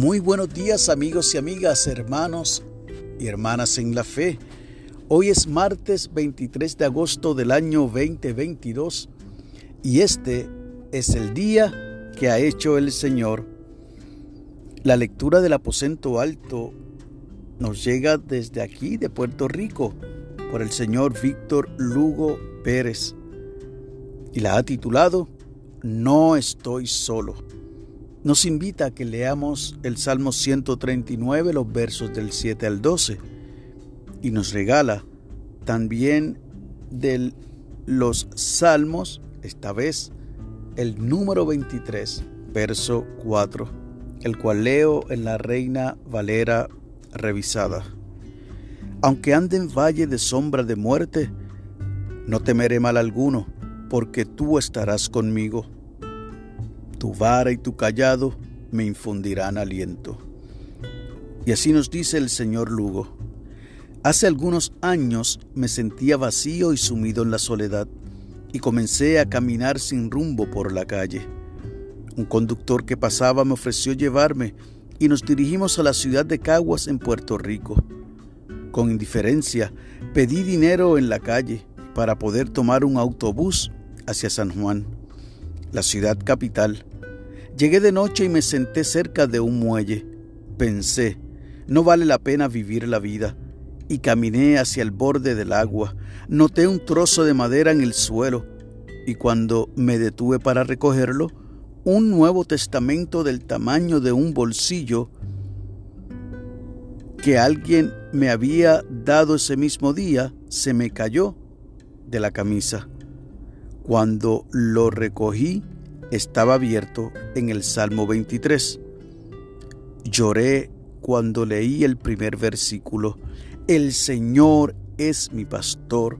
Muy buenos días amigos y amigas, hermanos y hermanas en la fe. Hoy es martes 23 de agosto del año 2022 y este es el día que ha hecho el Señor. La lectura del aposento alto nos llega desde aquí de Puerto Rico por el señor Víctor Lugo Pérez y la ha titulado No estoy solo nos invita a que leamos el Salmo 139, los versos del 7 al 12, y nos regala también de los Salmos, esta vez el número 23, verso 4, el cual leo en la Reina Valera revisada. Aunque ande en valle de sombra de muerte, no temeré mal alguno, porque tú estarás conmigo tu vara y tu callado me infundirán aliento. Y así nos dice el señor Lugo. Hace algunos años me sentía vacío y sumido en la soledad y comencé a caminar sin rumbo por la calle. Un conductor que pasaba me ofreció llevarme y nos dirigimos a la ciudad de Caguas en Puerto Rico. Con indiferencia pedí dinero en la calle para poder tomar un autobús hacia San Juan, la ciudad capital, Llegué de noche y me senté cerca de un muelle. Pensé, no vale la pena vivir la vida. Y caminé hacia el borde del agua. Noté un trozo de madera en el suelo y cuando me detuve para recogerlo, un Nuevo Testamento del tamaño de un bolsillo que alguien me había dado ese mismo día se me cayó de la camisa. Cuando lo recogí, estaba abierto en el Salmo 23. Lloré cuando leí el primer versículo. El Señor es mi pastor,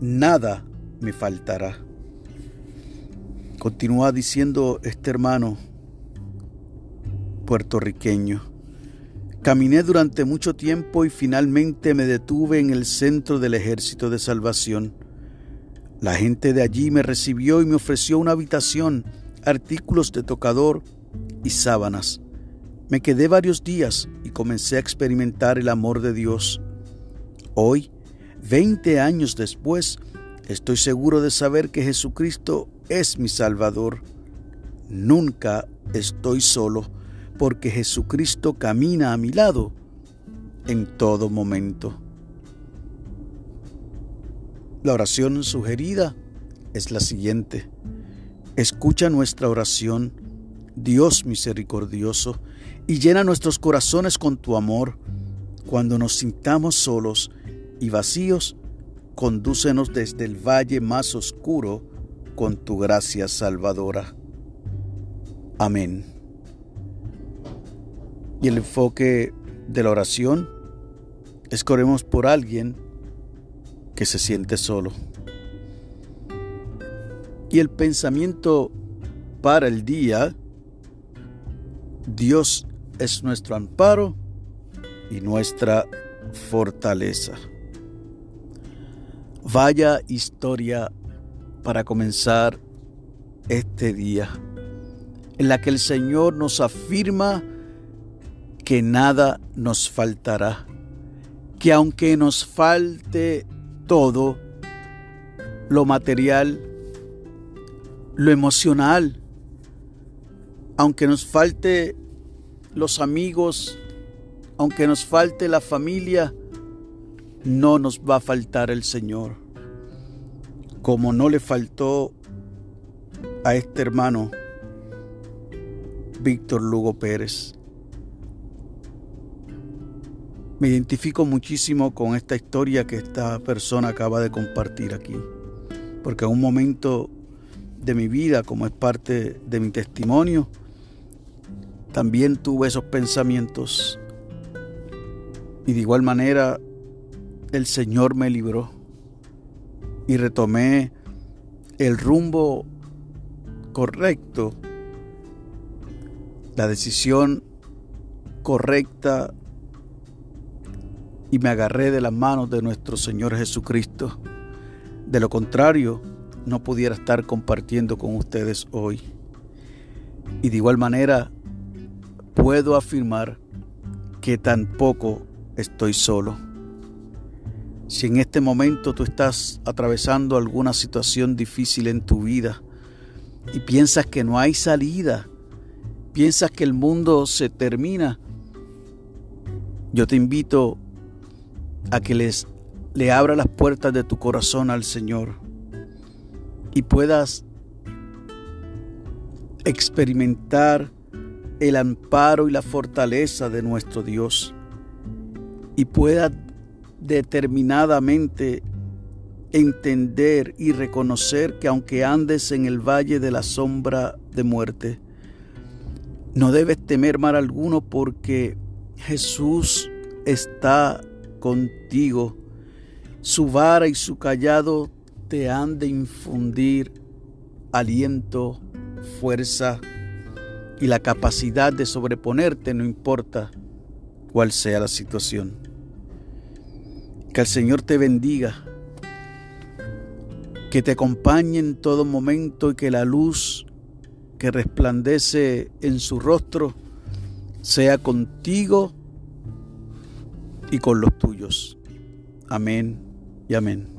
nada me faltará. Continúa diciendo este hermano puertorriqueño. Caminé durante mucho tiempo y finalmente me detuve en el centro del ejército de salvación. La gente de allí me recibió y me ofreció una habitación, artículos de tocador y sábanas. Me quedé varios días y comencé a experimentar el amor de Dios. Hoy, 20 años después, estoy seguro de saber que Jesucristo es mi Salvador. Nunca estoy solo porque Jesucristo camina a mi lado en todo momento. La oración sugerida es la siguiente. Escucha nuestra oración, Dios misericordioso, y llena nuestros corazones con tu amor. Cuando nos sintamos solos y vacíos, condúcenos desde el valle más oscuro con tu gracia salvadora. Amén. Y el enfoque de la oración es que oremos por alguien que se siente solo. Y el pensamiento para el día, Dios es nuestro amparo y nuestra fortaleza. Vaya historia para comenzar este día, en la que el Señor nos afirma que nada nos faltará, que aunque nos falte todo, lo material, lo emocional, aunque nos falte los amigos, aunque nos falte la familia, no nos va a faltar el Señor. Como no le faltó a este hermano Víctor Lugo Pérez. Me identifico muchísimo con esta historia que esta persona acaba de compartir aquí, porque en un momento de mi vida, como es parte de mi testimonio, también tuve esos pensamientos. Y de igual manera el Señor me libró y retomé el rumbo correcto, la decisión correcta y me agarré de las manos de nuestro Señor Jesucristo. De lo contrario, no pudiera estar compartiendo con ustedes hoy. Y de igual manera, puedo afirmar que tampoco estoy solo. Si en este momento tú estás atravesando alguna situación difícil en tu vida y piensas que no hay salida, piensas que el mundo se termina, yo te invito a que les le abra las puertas de tu corazón al Señor y puedas experimentar el amparo y la fortaleza de nuestro Dios y puedas determinadamente entender y reconocer que aunque andes en el valle de la sombra de muerte, no debes temer mal alguno porque Jesús está contigo. Su vara y su callado te han de infundir aliento, fuerza y la capacidad de sobreponerte, no importa cuál sea la situación. Que el Señor te bendiga, que te acompañe en todo momento y que la luz que resplandece en su rostro sea contigo y con los tuyos. Amén y amén.